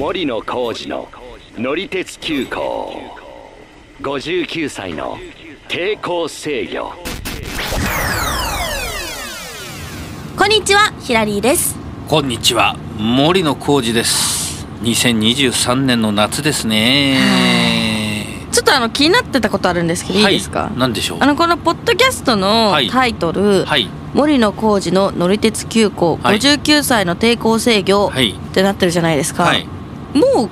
森野浩二の乗り鉄急行。59歳の抵抗制御。こんにちはヒラリーです。こんにちは森野浩二です。2023年の夏ですね。ちょっとあの気になってたことあるんですけど、い、いですか？何でしょう？あのこのポッドキャストのはい。タイトル、はい。森野浩二の乗り鉄急行はい。59歳の抵抗制御はい。ってなってるじゃないですか、はいもう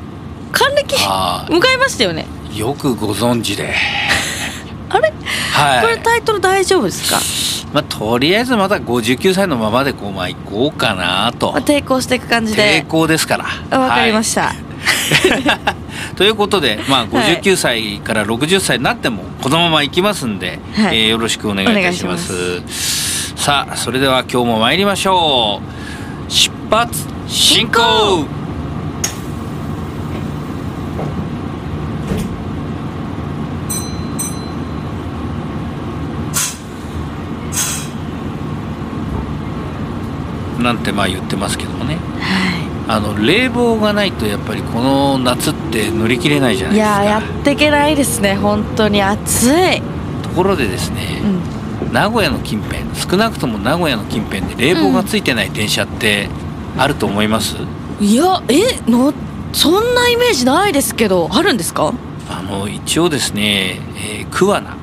還暦あ迎えましたよね。ーよくご存知で。あれ、はい。これタイトル大丈夫ですか、まあとりあえずまだ59歳のままでこうまあ行こうかなと。まあ抵抗していく感じ抵で抗ですから。あわかりましした、た ということでまあ59歳から60歳になってもこのまま行きますんで、はい。えーよろしくお願いいたします。さあそれでは今日も参りましょう。出発進行なんてまあ言ってますけどもね。はあの冷房がないとやっぱりこの夏って乗り切れないじゃい、ないですか。いやーやっていけないですね本当に。暑い、ところでですねう、ん、名古屋の近辺少なくとも名古屋の近辺で冷房がついてない電車ってあると思います、いやえのそんなイメージないですけどあるんですか？あの一応ですね、えー桑名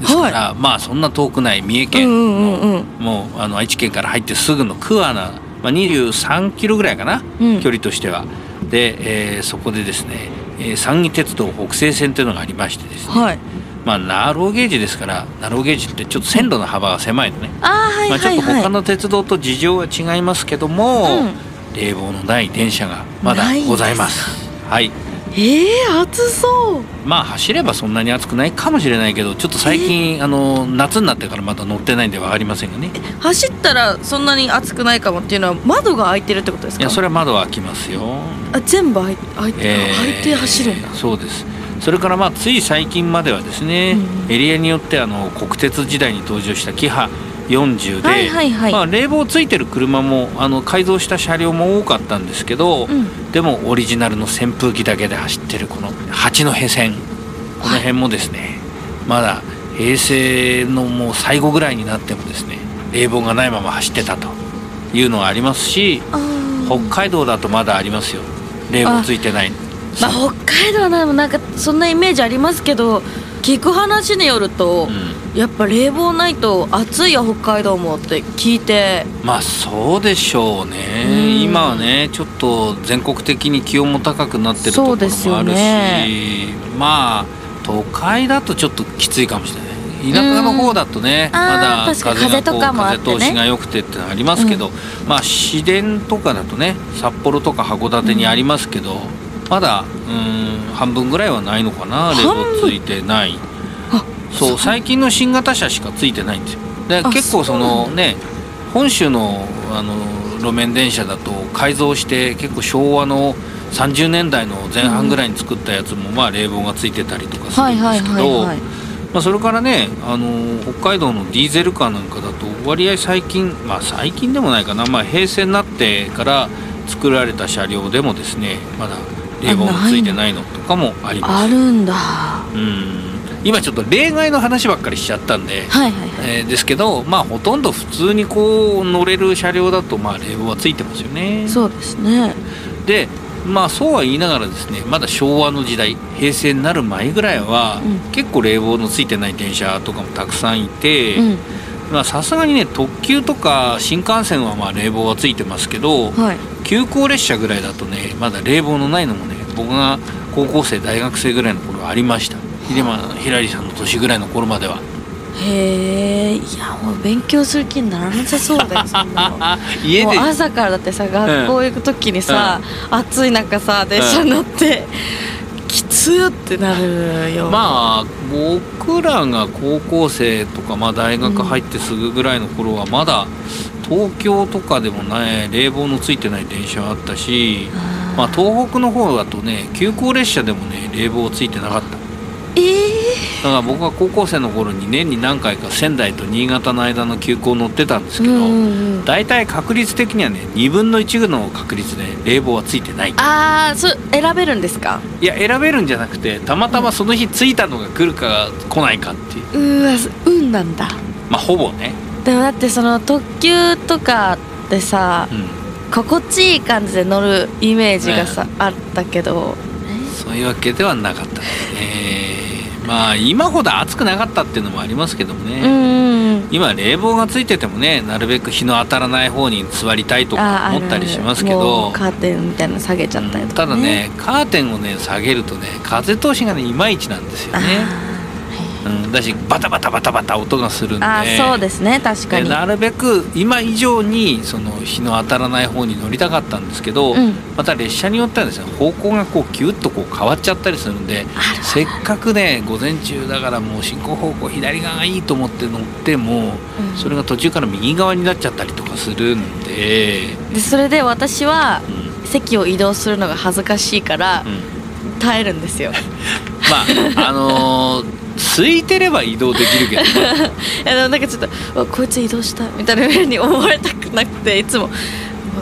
ですから、まあそんな遠くない三重県の、うんうんうんうん。もうあの愛知県から入ってすぐの桑名、まあ、23キロぐらいかな、うん。距離としては。で、えーそこでですね、えー山義鉄道北西線というのがありましてですね、はい。まあナローゲージですからナローゲージってちょっと線路の幅が狭いのね、あーはいまあ、ちょっとはいはい、他の鉄道と事情は違いますけども、冷房のない電車がまだございます。はいえー、暑そう。まあ走ればそんなに暑くないかもしれないけどちょっと最近、あの夏になってからまだ乗ってないんで分かりませんがね。走ったらそんなに暑くないかもっていうのは窓が開いてるってことですか？いやそれは窓は開きますよ、あ全部開い開いて、えー開いて走るんだ。そうです。それからまあつい最近まではですね、うん。エリアによってあの国鉄時代に登場したキハ40で、はいはいはい。まあ、冷房ついてる車もあの改造した車両も多かったんですけど、うん。でもオリジナルの扇風機だけで走ってるこの八戸線。この辺もですね、まだ平成のもう最後ぐらいになってもですね冷房がないまま走ってたというのがありますし北海道だとまだありますよ。冷房ついてない。まあ、北海道はななんかそんなイメージありますけど聞く話によると、うやっぱ冷房ないと暑いよ北海道もって聞いて。ん、まあそうでしょうね、うん。今はねちょっと全国的に気温も高くなってるところもあるし、そうですよまあ都会だとちょっときついかもしれない。田舎の方だとね、まだ風がこう風通しが良くてってのはありますけど、まあ市電とかだとね札幌とか函館にありますけど、まだうん半分ぐらいはないのかな？冷房ついてない。あそう最近の新型車しかついてないんですよ。であ結構そのね本州のあの路面電車だと改造して結構昭和の30年代の前半ぐらいに作ったやつもまあ冷房がついてたりとかするんですけどそれからねあの北海道のディーゼルカーなんかだと割合最近まあ最近でもないかな、まあ、平成になってから作られた車両でもですねまだ冷房がついてないの。とかもあります。あるんだ。うん。今ちょっと例外の話ばっかりしちゃったんで、はいはいはい。えーですけどまあほとんど普通にこう乗れる車両だとまあ冷房はついてますよね。そうですね。でまあそうは言いながらですねまだ昭和の時代平成になる前ぐらいは、うん。結構冷房のついてない電車とかもたくさんいてうん。まあさすがにね特急とか新幹線はまあ冷房はついてますけど、はい。急行列車ぐらいだとねまだ冷房のないのもね僕が高校生大学生ぐらいの頃はありました。秀間ひらりさんの年ぐらいの頃までは。へえいやもう勉強する気にならなさそうだよそんなの。家で。もう朝からだってさ学校行く時にさ、暑い中さ電車乗って、きつーってなるよ。まあ僕らが高校生とか、まあ、大学入ってすぐぐらいの頃はまだ東京とかでもね冷房のついてない電車はあったし、まあ、東北の方だとね急行列車でもね冷房ついてなかった。だから僕は高校生の頃に年に何回か仙台と新潟の間の急行乗ってたんですけど、大体確率的にはね2分の1の確率で冷房はついてない。ああそれ選べるんですか？いや選べるんじゃなくてたまたまその日着いたのが来るか来ないかっていう。うわ運なんだ。まあほぼね、でもだってその特急とかでさうん、心地いい感じで乗るイメージがさ、あったけど。そういうわけではなかったですね。まあ今ほど暑くなかったっていうのもありますけどもね、うんうん。今冷房がついててもねなるべく日の当たらない方に座りたいとか思ったりしますけど。うカーテンみたいなの下げちゃったりとか、ただねカーテンをね下げるとね風通しがねいまいちなんですよね、うん、だしバタバタバタバタ音がするんで。あーそうですね確かに。でなるべく今以上にその日の当たらない方に乗りたかったんですけど、うん。また列車によってはですね方向がこうキュッとこう変わっちゃったりするんでせっかくね午前中だからもう進行方向左側がいいと思って乗っても、うん。それが途中から右側になっちゃったりとかするんで、でそれで私はうん。席を移動するのが恥ずかしいからうん。耐えるんですよ。まああのー空いてれば移動できるけど。ねいやでもなんかちょっとこいつ移動したみたいな風に思われたくなくていつも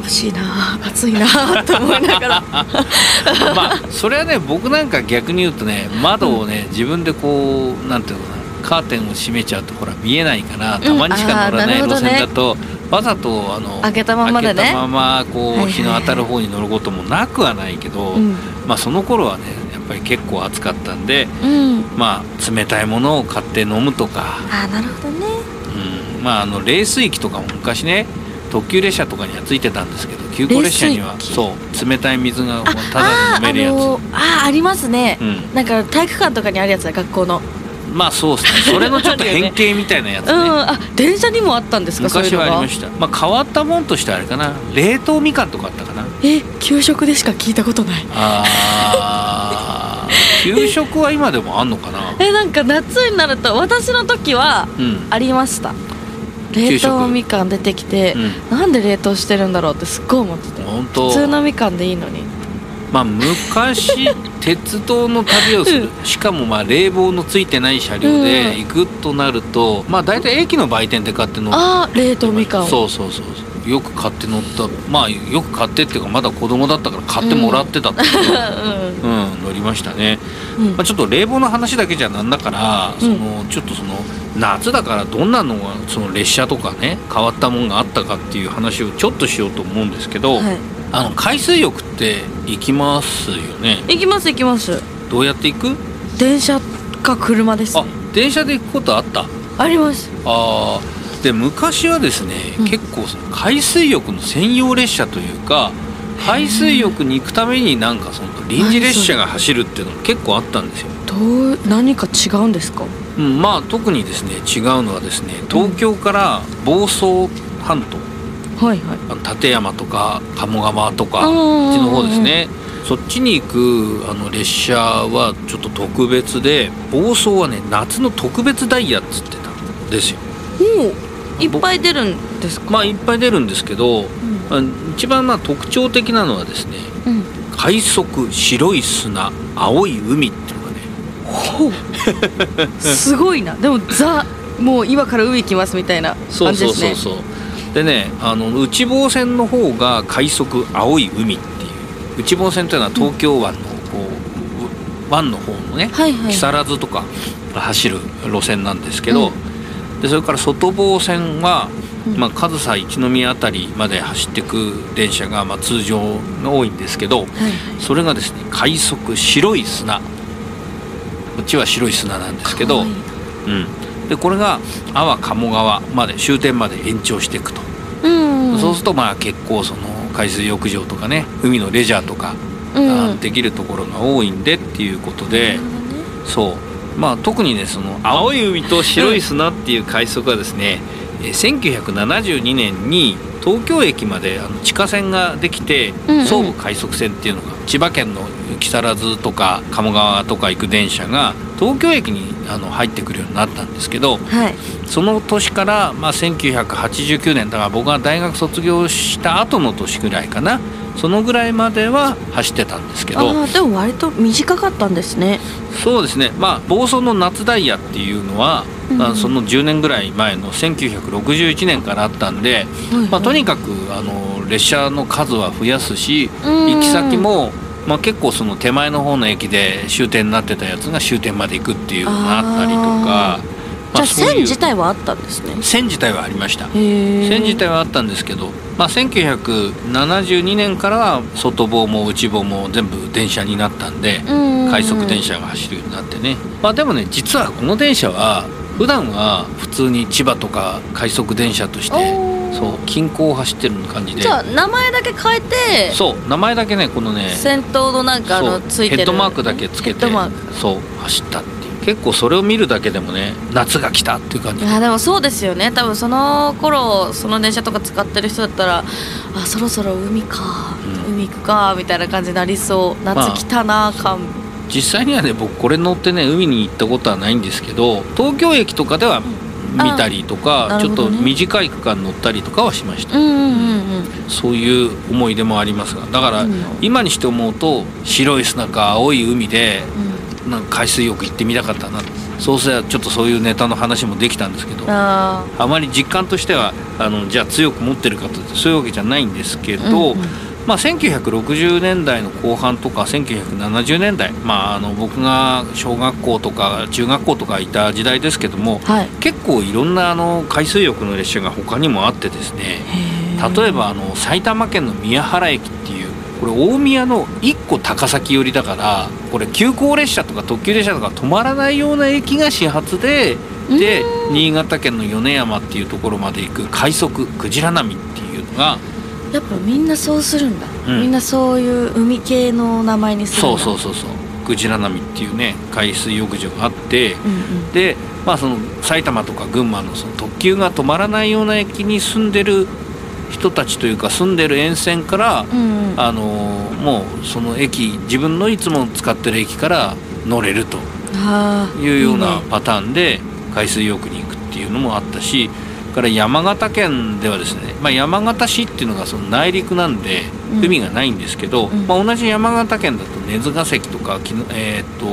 眩しいな暑いな と思いながら。まあそれはね僕なんか逆に言うとね窓をね自分でこうなんていうのかなカーテンを閉めちゃうとほら見えないからたまにしか乗らない路線だと、わざとあの開けたままでね。開けたままこう日の当たる方に乗ることもなくはないけど、うん。まあその頃はねぱり結構暑かったんでうん。まあ冷たいものを買って飲むとか、あーなるほどね。うん、まああの冷水器とかも昔ね特急列車とかにはついてたんですけど急行列車にはそう冷たい水がただあで飲めるやつ、あーあのーあーありますね、うん。なんか体育館とかにあるやつだ学校のまあそうですね。それのちょっと変形みたいなやつね。うん。あ電車にもあったんですか昔はありまた。したまあ変わったもんとしてあれかな。冷凍みかんとかあったかな。え給食でしか聞いたことない。あー。給食は今でもあんのかな？えなんか夏になると私の時はうん。ありました。給食？冷凍みかん出てきて、うなんで冷凍してるんだろうってすっごい思ってて。普通のみかんでいいのにまあ昔鉄道の旅をする、しかもまあ冷房のついてない車両で行くとなると、まあ大体駅の売店で買って乗っああ冷凍みかんを。そうそうそうよく買って乗った。まあよく買ってっていうかまだ子供だったから買ってもらってたってい うかううん、乗りましたね、ん、うん。まあ、ちょっと冷房の話だけじゃなんだから、うん。そのちょっとその夏だからどんなのがその列車とかね変わったもんがあったかっていう話をちょっとしようと思うんですけど、はいあの海水浴って行きますよね？行きます行きます。どうやって行く？電車か車ですあね電車で行くことあった？あります。あーで昔はですね、うん。結構その海水浴の専用列車というか海水浴に行くためになんかその臨時列車が走るっていうのが結構あったんですよ。どう何か違うんですか？うん、まあ特にですね違うのはですね東京から房総半島、はいはい。あの立山とか鴨川とかうんうんうんこっちの方ですね。そっちに行くあの列車はちょっと特別で房総はね夏の特別ダイヤっつってたんですよ。もういっぱい出るんですか？まあいっぱい出るんですけど、うん。あ一番まあ特徴的なのはですねうん。快速白い砂青い海っていうのがね。ほう。すごいな。でもザもう今から海行きますみたいなそう感じですね。そうそうそうでねあの内房線の方が快速青い海っていう。内房線というのは東京湾のこう湾の方のねはいはい。木更津とか走る路線なんですけど、でそれから外房線は、うん。まあ、上総一宮あたりまで走ってく電車が、まあ、通常が多いんですけどはいそれがですね快速白い砂こっちは白い砂なんですけど、うん、でこれが阿波鴨川まで終点まで延長していくと、うんそうするとまあ結構その海水浴場とかね海のレジャーとか、うん。あできるところが多いんでっていうことで、ね。そう。まあ特にねその青い海と白い砂っていう快速はですね、えー1972年に東京駅まであの地下線ができて、うんうん。総武快速線っていうのが千葉県の木更津とか鴨川とか行く電車が東京駅にあの入ってくるようになったんですけどはい。その年から、まあ、1989年だから僕が大学卒業した後の年ぐらいかなそのぐらいまでは走ってたんですけどでも割と短かったんですね。そうですね。まあ房総の夏ダイヤっていうのは、うん。まあ、その10年ぐらい前の1961年からあったんで、まあ、とにかくあの列車の数は増やすし行き先も、まあ、結構その手前の方の駅で終点になってたやつが終点まで行くっていうのがあったりとか。じゃあそういう。線自体はあったんですね。線自体はありました。線自体はあったんですけど、まあ、1972年からは外房も内房も全部電車になったんで快速電車が走るようになってね、まあ、でもね実はこの電車は普段は普通に千葉とか快速電車としてそう近郊を走ってる感じで。じゃあ名前だけ変えてそう名前だけねこのね先頭のなんかあのついてるヘッドマークだけつけてそう走ったって結構それを見るだけでもね夏が来たっていう感じ。いやでもそうですよね。多分その頃その電車とか使ってる人だったらあそろそろ海か、うん。海行くかみたいな感じになりそう。まあ夏来たな感、実際にはね僕これ乗ってね海に行ったことはないんですけど東京駅とかでは見たりとあか、ちょっと短い区間乗ったりとかはしました、うんうんうんうん。そういう思い出もありますが。だからうん。今にして思うと白い砂か青い海でなんか海水浴行ってみたかったな。そうすればちょっとそういうネタの話もできたんですけどうん、ああまり実感としてはあのじゃあ強く持ってるかとそういうわけじゃないんですけど、ーうんうん。まあ、1960年代の後半とか1970年代、まあ、あの僕が小学校とか中学校とかいた時代ですけどもはい結構いろんなあの海水浴の列車が他にもあってですね例えばあの埼玉県の宮原駅ってい。うこれ大宮の1個高崎寄りだからこれ急行列車とか特急列車とか止まらないような駅が始発でで新潟県の米山っていうところまで行く快速クジラ並みっていうのがやっぱみんなそうするんだ、うん。みんなそういう海系の名前にするそうそうそうそう。クジラ並みっていうね海水浴場があってうんうん。でまあその埼玉とか群馬のその特急が止まらないような駅に住んでる人たちというか住んでる沿線から、うん。うんあのーもうその駅自分のいつも使ってる駅から乗れるというようなパターンで海水浴に行くっていうのもあったしから山形県ではですね、まあ、山形市っていうのがその内陸なんでうん。海がないんですけど、うん。まあ、同じ山形県だと根津ヶ関とかえーっと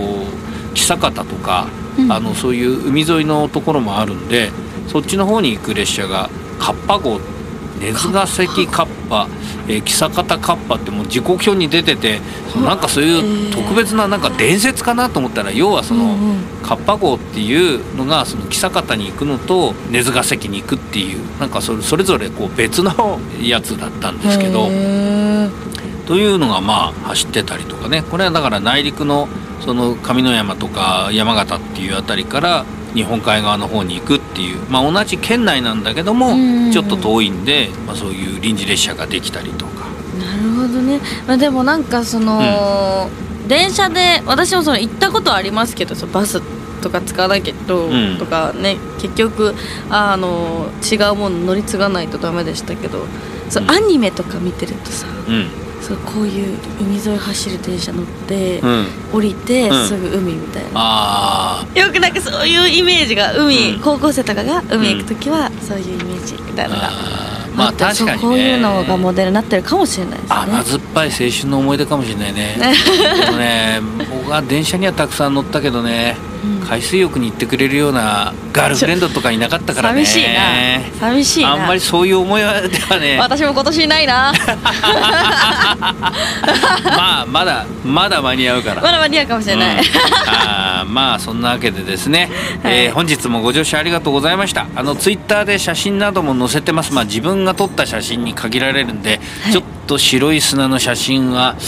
久方とか、うん。あのそういう海沿いのところもあるんでそっちの方に行く列車がカッパ号根津ヶ関カッパ、えー、久方カッパってもう時刻表に出ててなんかそういう特別ななんか伝説かなと思ったら要はその。カッパ号っていうのがその久方に行くのと根津ヶ関に行くっていうなんかそれそれぞれこう別のやつだったんですけどというのがまあ走ってたりとかね。これはだから内陸のその上山とか山形っていうあたりから日本海側の方に行くっていうまあ同じ県内なんだけどもうん。うんうんちょっと遠いんで、まあ、そういう臨時列車ができたりとか。なるほどね、まあ、でもなんかその、電車で私もその行ったことはありますけどそのバスとか使わないけど、うん。とかね結局あの違うもの乗り継がないとダメでしたけどそううん。アニメとか見てるとさうんそうこういう海沿い走る電車乗って、うん、降りてうん。すぐ海みたいな、あよくなんかそういうイメージが海、うん。高校生とかが海行く時はそういうイメージみたいなのが、まあ確かにね。こういうのがモデルになってるかもしれないですね。甘酸っぱい青春の思い出かもしれないね。でもね僕は電車にはたくさん乗ったけどねうん。海水浴に行ってくれるようなガールフレンドとかいなかったからね。寂しいな。寂しいな。あんまりそういう思いはではね。私も今年いないな まあまだまだ間に合うから。まだ間に合うかもしれない、うん。あーまあそんなわけでですね、はい。えー本日もご乗車ありがとうございました。あのツイッターで写真なども載せてます。まあ自分が撮った写真に限られるんで、はい。ちょっと白い砂の写真は実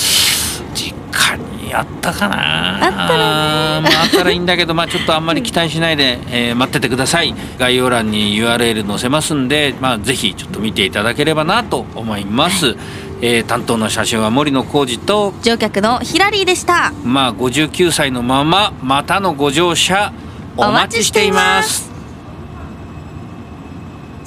家にあったかな。あったらあーまあ、あったらいいんだけどまあちょっとあんまり期待しないで、えー待っててください。概要欄に URL 載せますんでまあぜひちょっと見ていただければなと思います、えー担当の写真は森野浩二と乗客のヒラリーでした。まあ59歳のまままたのご乗車お待ちしています。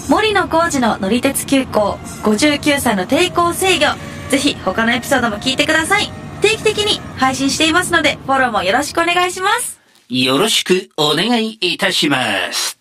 森野浩二の乗り鉄急行59歳の抵抗制御ぜひ他のエピソードも聞いてください定期的に配信していますのでフォローもよろしくお願いしますよろしくお願いいたします。